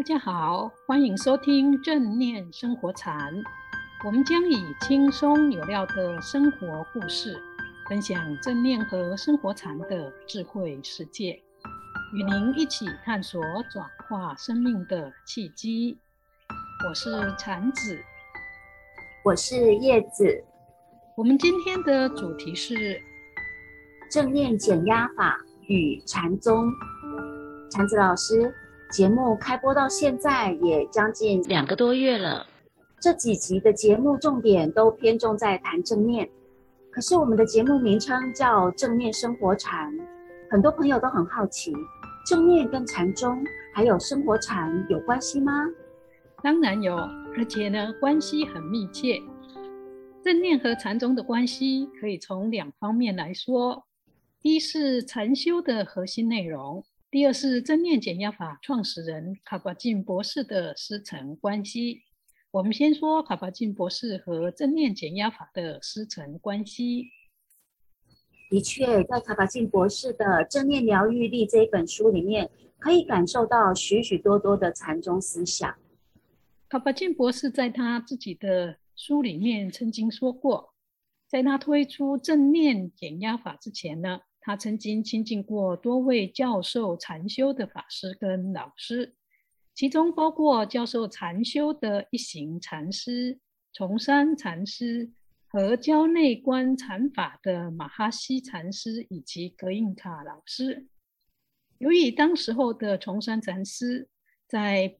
大家好，欢迎收听正念生活禅。我们将以轻松有料的生活故事，分享正念和生活禅的智慧世界，与您一起探索转化生命的契机。我是禅子，我是叶子。我们今天的主题是正念减压法与禅宗。禅子老师，节目开播到现在也将近两个多月了。这几集的节目重点都偏重在谈正念，可是我们的节目名称叫“正念生活禅”，很多朋友都很好奇，正念跟禅宗还有生活禅有关系吗？当然有，而且呢，关系很密切。正念和禅宗的关系可以从两方面来说：一是禅修的核心内容。第二是正念减压法创始人卡巴金博士的师承关系。我们先说卡巴金博士和正念减压法的师承关系。的确，在卡巴金博士的《正念疗愈力》这一本书里面，可以感受到许许多多的禅宗思想。卡巴金博士在他自己的书里面曾经说过，在他推出正念减压法之前呢，他曾经亲近过多位教授禅修的法师跟老师，其中包括教授禅修的一行禅师、崇山禅师和教内观禅法的马哈西禅师以及格印卡老师。由于当时候的崇山禅师在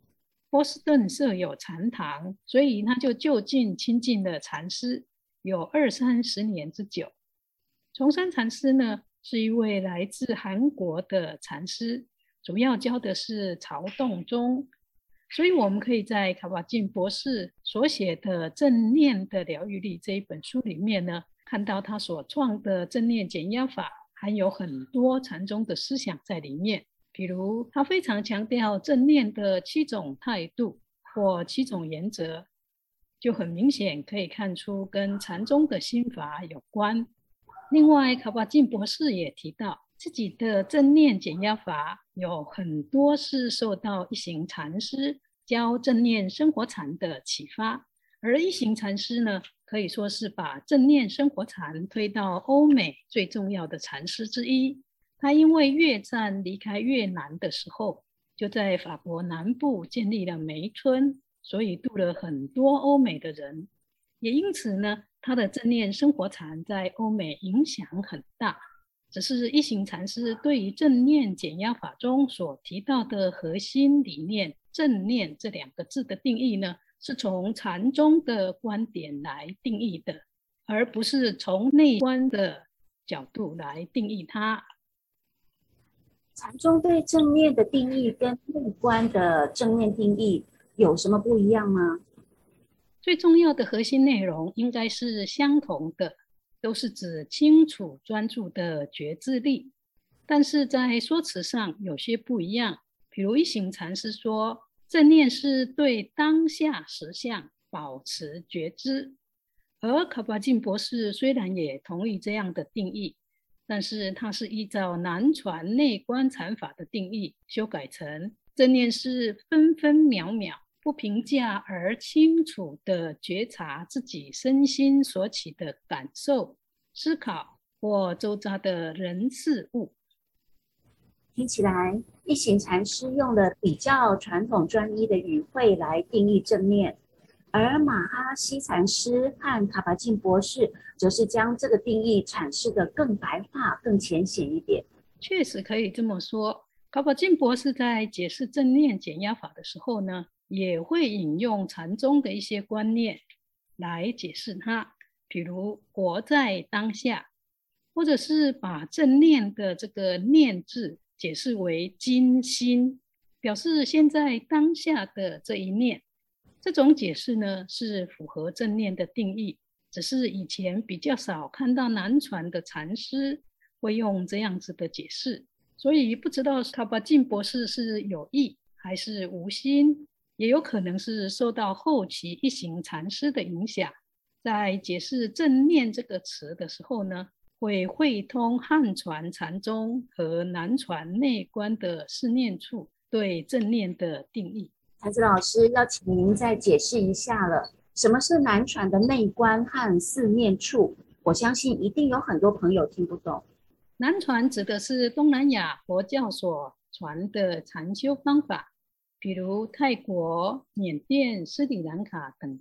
波士顿设有禅堂，所以他就就近亲近了禅师，有二三十年之久。崇山禅师呢，是一位来自韩国的禅师，主要教的是曹洞宗，所以我们可以在卡瓦金博士所写的《正念的疗愈力》这一本书里面呢，看到他所创的正念减压法含有很多禅宗的思想在里面，比如他非常强调正念的七种态度或七种原则，就很明显可以看出跟禅宗的心法有关。另外，卡巴金博士也提到，自己的正念减压法有很多是受到一行禅师教正念生活禅的启发，而一行禅师呢，可以说是把正念生活禅推到欧美最重要的禅师之一。他因为越战离开越南的时候，就在法国南部建立了梅村，所以度了很多欧美的人，也因此呢。他的正念生活禅在欧美影响很大，只是一行禅师对于正念减压法中所提到的核心理念“正念”这两个字的定义呢，是从禅宗的观点来定义的，而不是从内观的角度来定义它。禅宗对正念的定义跟内观的正念定义有什么不一样吗？最重要的核心内容应该是相同的，都是指清楚专注的觉知力，但是在说辞上有些不一样。比如一行禅师说，正念是对当下实相保持觉知，而卡巴金博士虽然也同意这样的定义，但是他是依照南传内观禅法的定义修改成正念是分分秒秒。不评价而清楚地觉察自己身心所起的感受、思考或周遭的人事物。听起来，一行禅师用了比较传统专一的语汇来定义正念，而马哈西禅师和卡巴金博士则是将这个定义阐释得更白话、更浅显一点。确实可以这么说。卡巴金博士在解释正念减压法的时候呢，也会引用禅宗的一些观念来解释它，比如活在当下，或者是把正念的这个“念”字解释为今心，表示现在当下的这一念。这种解释呢，是符合正念的定义，只是以前比较少看到南传的禅师会用这样子的解释，所以不知道卡巴金博士是有意还是无心。也有可能是受到后期一行禅师的影响，在解释“正念”这个词的时候呢，会汇通汉传禅宗和南传内观的四念处对正念的定义。禅子老师要请您再解释一下了，什么是南传的内观和四念处？我相信一定有很多朋友听不懂。南传指的是东南亚佛教所传的禅修方法，比如泰国、缅甸、斯里兰卡等。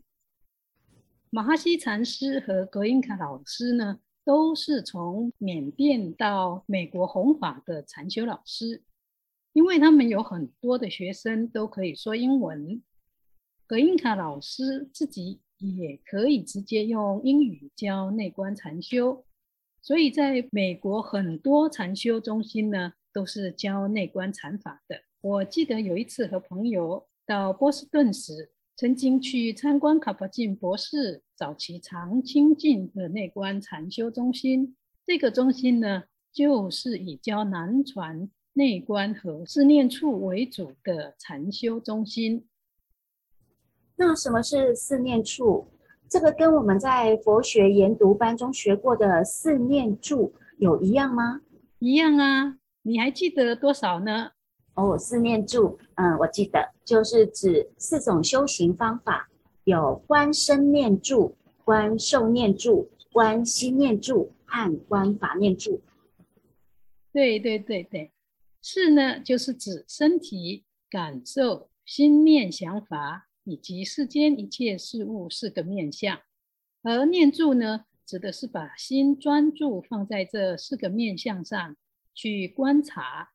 马哈西禅师和格印卡老师呢，都是从缅甸到美国弘法的禅修老师，因为他们有很多的学生都可以说英文。格印卡老师自己也可以直接用英语教内观禅修，所以在美国很多禅修中心呢，都是教内观禅法的。我记得有一次和朋友到波士顿时，曾经去参观卡巴金博士早期常清净的内观禅修中心。这个中心呢，就是以教南传内观和四念处为主的禅修中心。那什么是四念处？这个跟我们在佛学研读班中学过的四念住有一样吗？一样啊，你还记得多少呢？哦，四念住，嗯，我记得就是指四种修行方法，有观身念住、观受念住、观心念住和观法念住。对对对对，四呢就是指身体、感受、心念、想法以及世间一切事物四个面向，而念住呢，指的是把心专注放在这四个面向上去观察。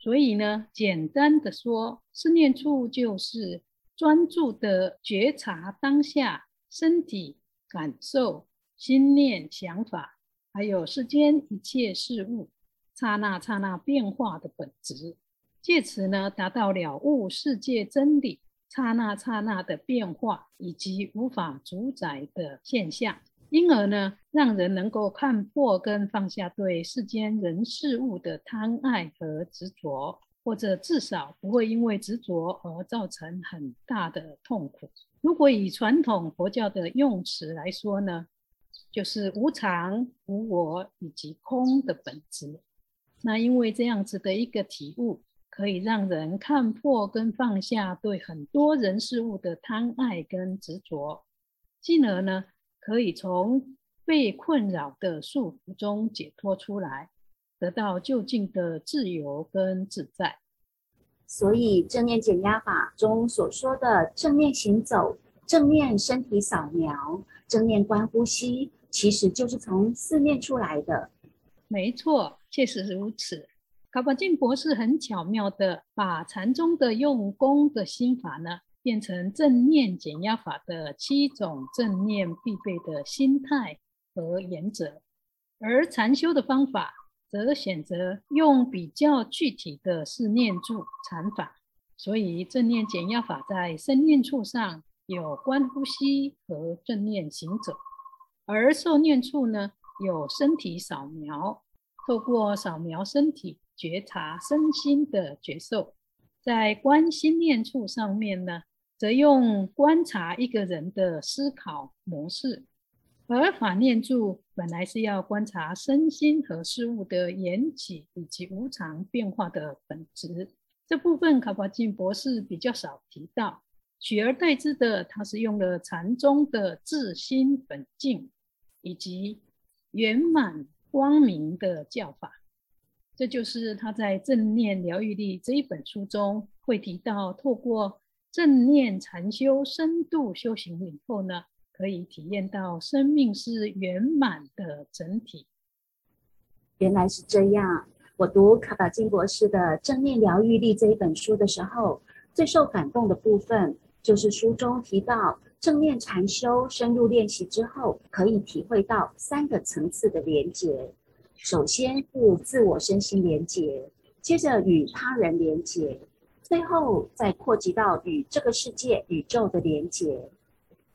所以呢，简单的说，思念处就是专注的觉察当下身体感受、心念想法，还有世间一切事物刹那刹那变化的本质，借此呢，达到了悟世界真理刹那刹那的变化以及无法主宰的现象。因而呢，让人能够看破跟放下对世间人事物的贪爱和执着，或者至少不会因为执着而造成很大的痛苦。如果以传统佛教的用词来说呢，就是无常、无我以及空的本质。那因为这样子的一个体悟，可以让人看破跟放下对很多人事物的贪爱跟执着，进而呢，可以从被困扰的束缚中解脱出来，得到就近的自由跟自在。所以正念减压法中所说的正念行走、正念身体扫描、正念观呼吸，其实就是从四念出来的。没错，确实如此。卡巴金博士很巧妙地把禅宗的用功的心法呢，变成正念减压法的七种正念必备的心态和原则，而禅修的方法则选择用比较具体的四念住禅法。所以正念减压法在身念处上有观呼吸和正念行走，而受念处呢，有身体扫描，透过扫描身体觉察身心的觉受。在观心念处上面呢，则用观察一个人的思考模式，而法念住本来是要观察身心和事物的缘起以及无常变化的本质。这部分卡巴金博士比较少提到，取而代之的，他是用了禅宗的自心本净以及圆满光明的教法。这就是他在《正念疗愈力》这一本书中会提到，透过正念禅修深度修行以后呢，可以体验到生命是圆满的整体。原来是这样。我读卡巴金博士的《正念疗愈力》这一本书的时候，最受感动的部分就是书中提到，正念禅修深入练习之后，可以体会到三个层次的连结。首先是自我身心连结，接着与他人连结。最后再扩及到与这个世界、宇宙的连接，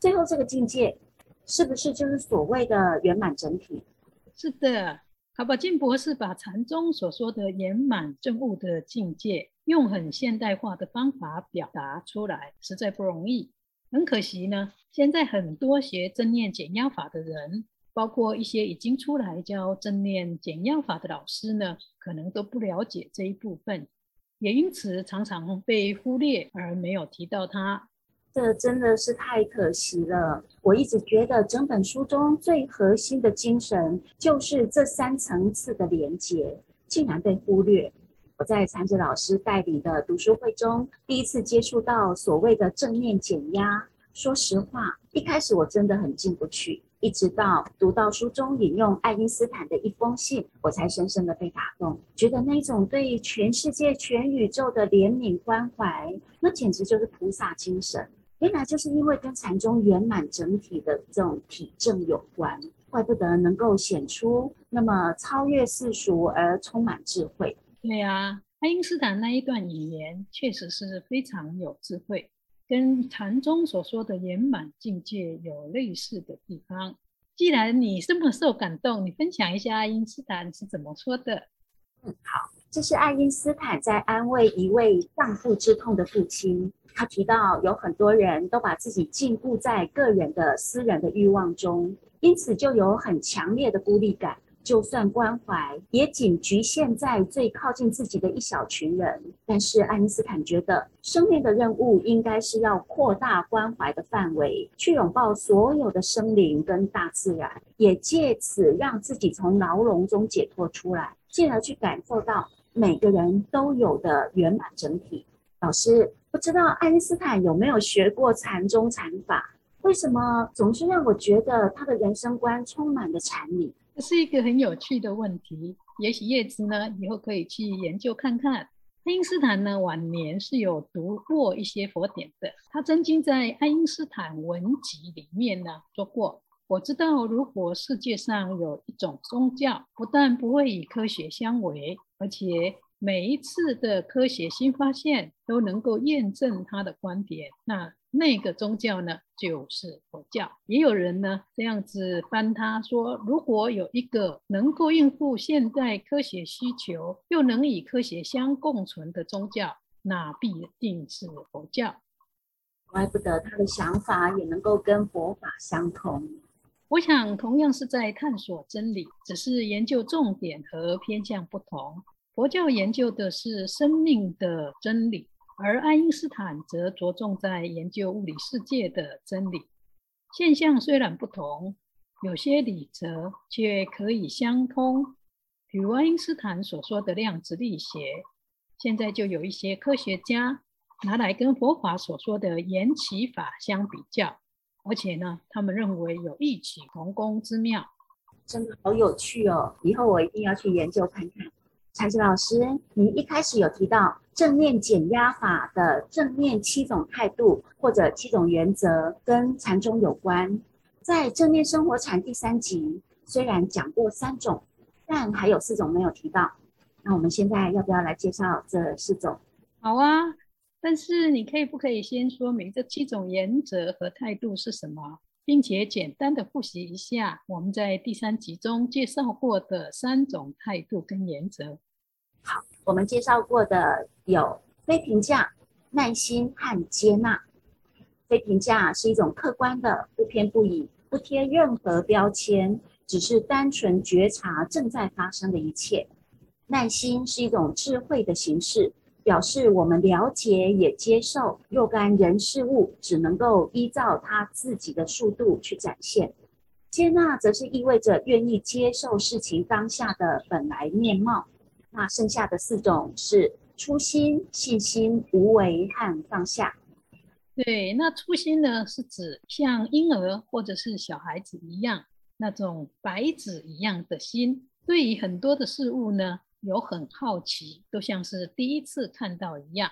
最后这个境界是不是就是所谓的圆满整体？是的，卡巴金博士把禅宗所说的圆满证悟的境界，用很现代化的方法表达出来，实在不容易。很可惜呢，现在很多学正念减压法的人，包括一些已经出来教正念减压法的老师呢，可能都不了解这一部分。也因此常常被忽略而没有提到它。这真的是太可惜了。我一直觉得整本书中最核心的精神就是这三层次的连结，竟然被忽略。我在禅子老师带领的读书会中，第一次接触到所谓的正面减压。说实话，一开始我真的很进不去，一直到读到书中引用爱因斯坦的一封信，我才深深的被打动，觉得那种对全世界、全宇宙的怜悯关怀，那简直就是菩萨精神。原来就是因为跟禅宗圆满整体的这种体证有关，怪不得能够显出那么超越世俗而充满智慧。对啊，爱因斯坦那一段语言确实是非常有智慧，跟禅宗所说的圆满境界有类似的地方。既然你这么受感动，你分享一下爱因斯坦是怎么说的？嗯，好，这是爱因斯坦在安慰一位丧父之痛的父亲。他提到，有很多人都把自己禁锢在个人的私人的欲望中，因此就有很强烈的孤立感。就算关怀，也仅局限在最靠近自己的一小群人。但是爱因斯坦觉得，生命的任务应该是要扩大关怀的范围，去拥抱所有的生灵跟大自然，也借此让自己从牢笼中解脱出来，进而去感受到每个人都有的圆满整体。老师。不知道爱因斯坦有没有学过禅宗禅法？为什么总是让我觉得他的人生观充满了禅理？这是一个很有趣的问题。也许叶子呢，以后可以去研究看看。爱因斯坦呢，晚年是有读过一些佛典的。他曾经在《爱因斯坦文集》里面呢说过：“我知道，如果世界上有一种宗教，不但不会与科学相违，而且……”每一次的科学新发现都能够验证他的观点，那那个宗教呢，就是佛教。也有人呢这样子翻他说，如果有一个能够应付现代科学需求，又能与科学相共存的宗教，那必定是佛教。怪不得他的想法也能够跟佛法相同。我想同样是在探索真理，只是研究重点和偏向不同。佛教研究的是生命的真理，而爱因斯坦则着重在研究物理世界的真理。现象虽然不同，有些理则却可以相通。比如爱因斯坦所说的量子力学，现在就有一些科学家拿来跟佛法所说的缘起法相比较，而且呢，他们认为有异曲同工之妙。真的好有趣哦！以后我一定要去研究看看。禅子老师，您一开始有提到正念减压法的正念七种态度或者七种原则跟禅宗有关。在正念生活禅第三集，虽然讲过三种，但还有四种没有提到。那我们现在要不要来介绍这四种？好啊，但是你可以不可以先说明这七种原则和态度是什么？并且简单的复习一下我们在第三集中介绍过的三种态度跟原则。好，我们介绍过的有非评价、耐心和接纳。非评价是一种客观的、不偏不倚、不贴任何标签，只是单纯觉察正在发生的一切。耐心是一种智慧的形式。表示我们了解也接受若干人事物，只能够依照他自己的速度去展现。接纳则是意味着愿意接受事情当下的本来面貌。那剩下的四种是初心、信心、无为和放下。对，那初心呢，是指像婴儿或者是小孩子一样，那种白纸一样的心，对于很多的事物呢。有很好奇，都像是第一次看到一样。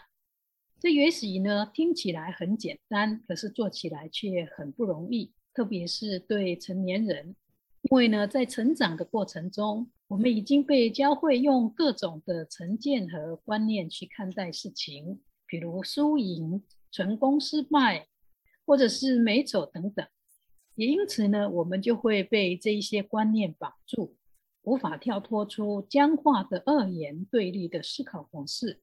这也许呢，听起来很简单，可是做起来却很不容易，特别是对成年人。因为呢，在成长的过程中，我们已经被教会用各种的成见和观念去看待事情，比如输赢、成功失败，或者是美丑等等。也因此呢，我们就会被这一些观念绑住。无法跳脱出僵化的二元对立的思考模式。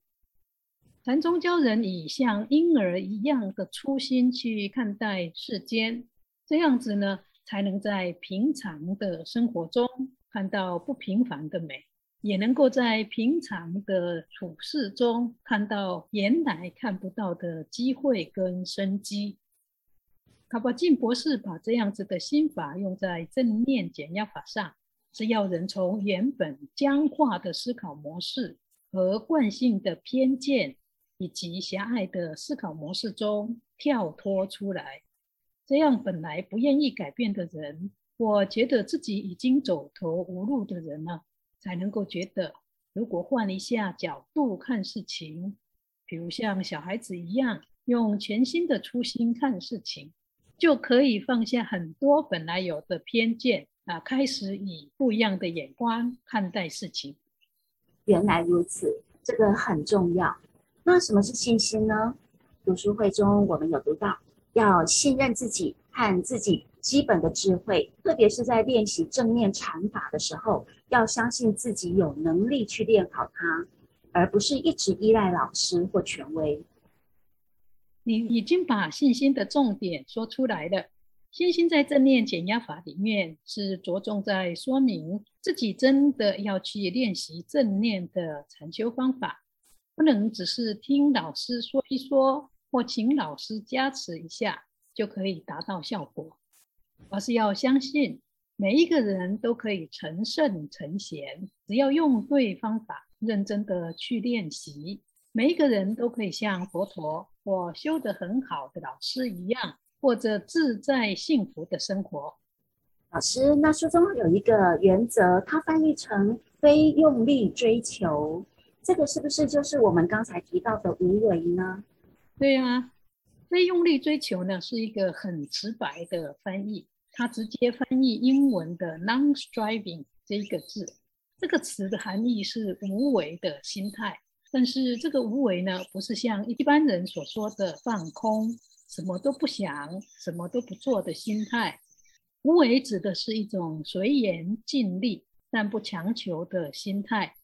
禅宗教人以像婴儿一样的初心去看待世间，这样子呢，才能在平常的生活中看到不平凡的美，也能够在平常的处事中看到原来看不到的机会跟生机。卡巴金博士把这样子的心法用在正念减压法上，是要人从原本僵化的思考模式和惯性的偏见以及狭隘的思考模式中跳脱出来。这样本来不愿意改变的人，我觉得自己已经走投无路的人呢，才能够觉得，如果换一下角度看事情，比如像小孩子一样，用全新的初心看事情，就可以放下很多本来有的偏见啊，开始以不一样的眼光看待事情。原来如此，这个很重要。那什么是信心呢？读书会中我们有读到，要信任自己和自己。基本的智慧，特别是在练习正念禅法的时候，要相信自己有能力去练好它，而不是一直依赖老师或权威。你已经把信心的重点说出来了。信心在正念减压法里面是着重在说明自己真的要去练习正念的禅修方法，不能只是听老师说一说，或请老师加持一下就可以达到效果。而是要相信每一个人都可以成圣成贤，只要用对方法，认真的去练习，每一个人都可以像佛陀或修得很好的老师一样，过着自在幸福的生活。老师，那书中有一个原则，它翻译成“非用力追求”，这个是不是就是我们刚才提到的无为呢？对啊。非用力追求呢，是一个很直白的翻译，它直接翻译英文的 non-striving 这一个字。这个词的含义是无为的心态，但是这个无为呢，不是像一般人所说的放空，什么都不想，什么都不做的心态。无为指的是一种随缘尽力，但不强求的心态。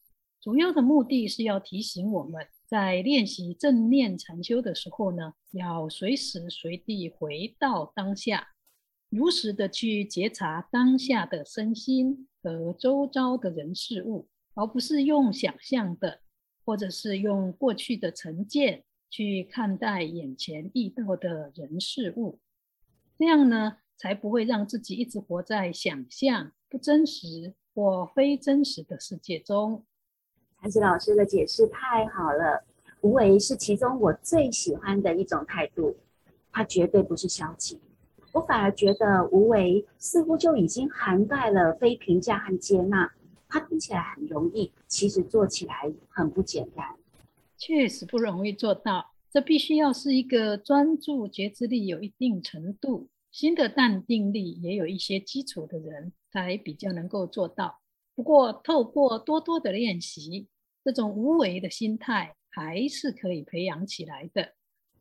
主要的目的是要提醒我们。在练习正念禅修的时候呢，要随时随地回到当下，如实的去觉察当下的身心和周遭的人事物，而不是用想象的，或者是用过去的成见去看待眼前遇到的人事物。这样呢，才不会让自己一直活在想象不真实或非真实的世界中。禅子老师的解释太好了，无为是其中我最喜欢的一种态度，它绝对不是消极。我反而觉得无为似乎就已经涵盖了非评价和接纳，它听起来很容易，其实做起来很不简单。确实不容易做到，这必须要是一个专注觉知力有一定程度、新的淡定力也有一些基础的人，才比较能够做到。不过，透过多多的练习，这种无为的心态还是可以培养起来的。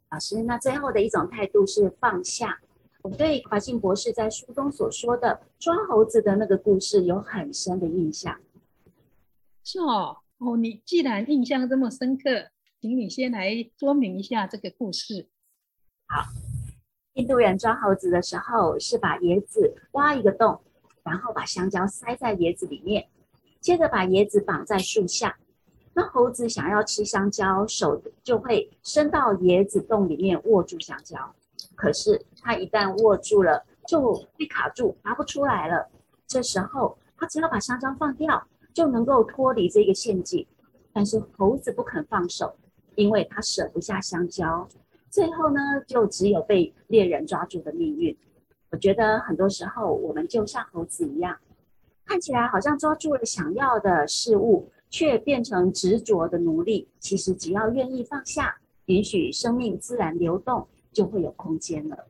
老师，那最后的一种态度是放下。我对华信博士在书中所说的抓猴子的那个故事有很深的印象。是哦，哦，你既然印象这么深刻，请你先来说明一下这个故事。好，印度人抓猴子的时候是把椰子挖一个洞。然后把香蕉塞在椰子里面，接着把椰子绑在树下。那猴子想要吃香蕉，手就会伸到椰子洞里面握住香蕉。可是它一旦握住了，就被卡住，拔不出来了。这时候它只要把香蕉放掉，就能够脱离这个陷阱。但是猴子不肯放手，因为它舍不下香蕉。最后呢，就只有被猎人抓住的命运。我觉得很多时候，我们就像猴子一样，看起来好像抓住了想要的事物，却变成执着的奴隶。其实只要愿意放下，允许生命自然流动，就会有空间了。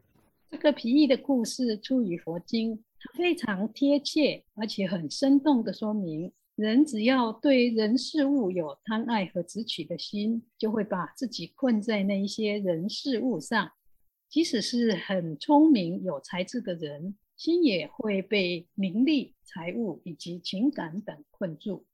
这个皮衣的故事出于佛经，它非常贴切，而且很生动地说明，人只要对人事物有贪爱和执取的心，就会把自己困在那一些人事物上。即使是很聪明、有才智的人，心也会被名利、财物以及情感等困住。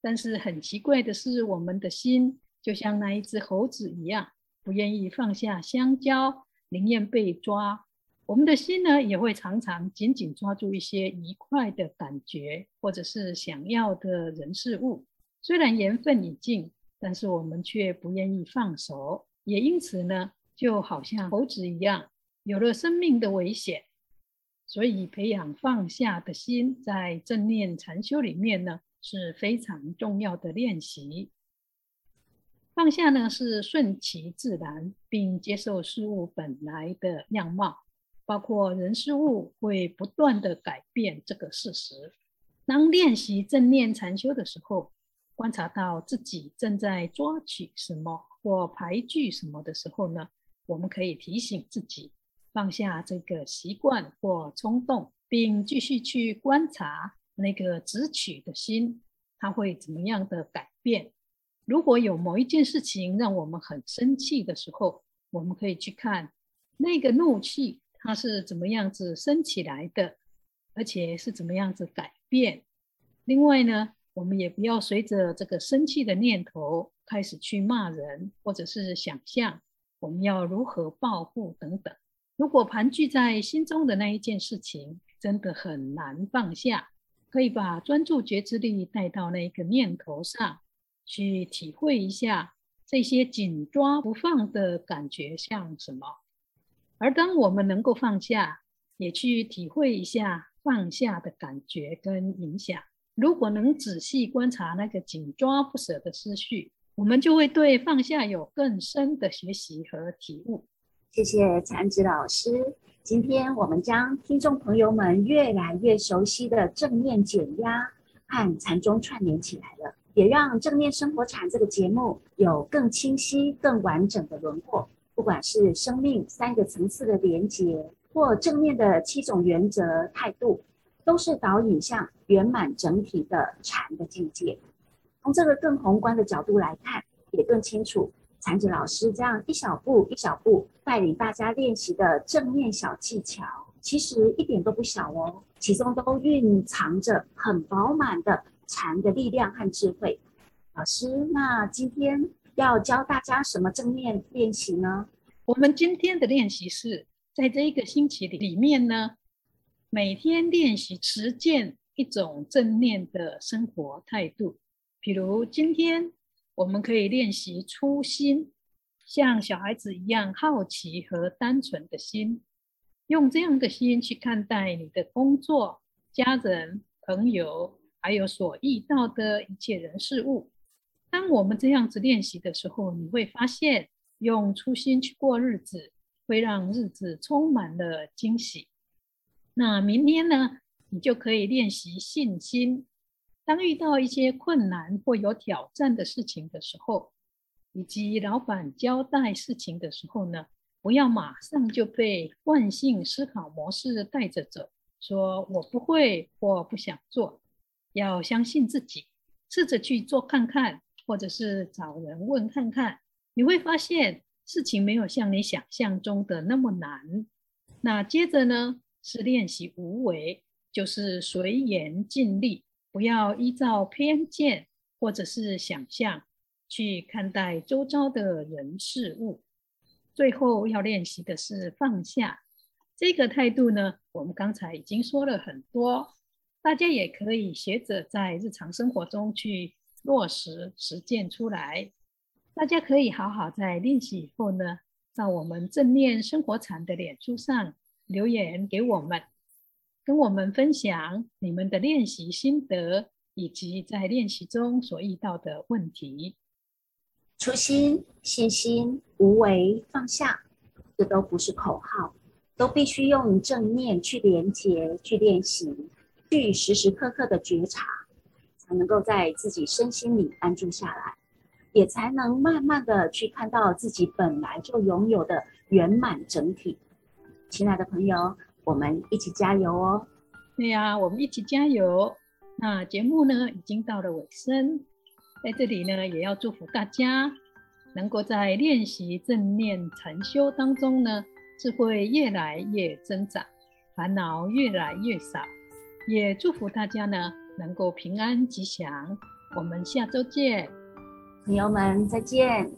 但是很奇怪的是，我们的心就像那一只猴子一样，不愿意放下香蕉，宁愿被抓。我们的心呢，也会常常紧紧抓住一些愉快的感觉，或者是想要的人事物，虽然缘分已尽，但是我们却不愿意放手，也因此呢，就好像猴子一样，有了生命的危险。所以，培养放下的心，在正念禅修里面呢，是非常重要的练习。放下呢，是顺其自然，并接受事物本来的样貌，包括人事物会不断的改变这个事实。当练习正念禅修的时候，观察到自己正在抓取什么或排拒什么的时候呢，我们可以提醒自己。放下这个习惯或冲动，并继续去观察那个执取的心，它会怎么样的改变？如果有某一件事情让我们很生气的时候，我们可以去看那个怒气它是怎么样子升起来的，而且是怎么样子改变。另外呢，我们也不要随着这个生气的念头开始去骂人，或者是想象我们要如何报复等等。如果盘踞在心中的那一件事情真的很难放下，可以把专注觉知力带到那个念头上，去体会一下这些紧抓不放的感觉像什么。而当我们能够放下，也去体会一下放下的感觉跟影响。如果能仔细观察那个紧抓不舍的思绪，我们就会对放下有更深的学习和体悟。谢谢禅子老师。今天我们将听众朋友们越来越熟悉的正念减压和禅宗串联起来了，也让正念生活禅这个节目有更清晰、更完整的轮廓。不管是生命三个层次的连结，或正面的七种原则态度，都是导引向圆满整体的禅的境界。从这个更宏观的角度来看，也更清楚。禅子老师这样一小步一小步带领大家练习的正念小技巧，其实一点都不小哦，其中都蕴藏着很饱满的禅的力量和智慧。老师，那今天要教大家什么正念练习呢？我们今天的练习是在这一个星期里里面呢，每天练习实践一种正念的生活态度，比如今天。我们可以练习初心，像小孩子一样好奇和单纯的心，用这样的心去看待你的工作、家人、朋友，还有所遇到的一切人事物。当我们这样子练习的时候，你会发现，用初心去过日子，会让日子充满了惊喜。那明天呢，你就可以练习信心。当遇到一些困难或有挑战的事情的时候，以及老板交代事情的时候呢，不要马上就被惯性思考模式带着走，说我不会或不想做，要相信自己，试着去做看看，或者是找人问看看，你会发现事情没有像你想象中的那么难。那接着呢，是练习无为，就是随缘尽力。不要依照偏见或者是想象去看待周遭的人事物。最后要练习的是放下这个态度呢，我们刚才已经说了很多，大家也可以学着在日常生活中去落实实践出来。大家可以好好在练习以后呢，到我们正念生活禅的脸书上留言给我们。跟我们分享你们的练习心得，以及在练习中所遇到的问题。初心、信心、无为、放下，这都不是口号，都必须用正念去连接、去练习、去时时刻刻的觉察，才能够在自己身心里安住下来，也才能慢慢的去看到自己本来就拥有的圆满整体。亲爱的朋友。我们一起加油哦！对呀，我们一起加油。那节目呢，已经到了尾声，在这里呢，也要祝福大家能够在练习正念禅修当中呢，智慧越来越增长，烦恼越来越少。也祝福大家呢，能够平安吉祥。我们下周见，朋友们再见。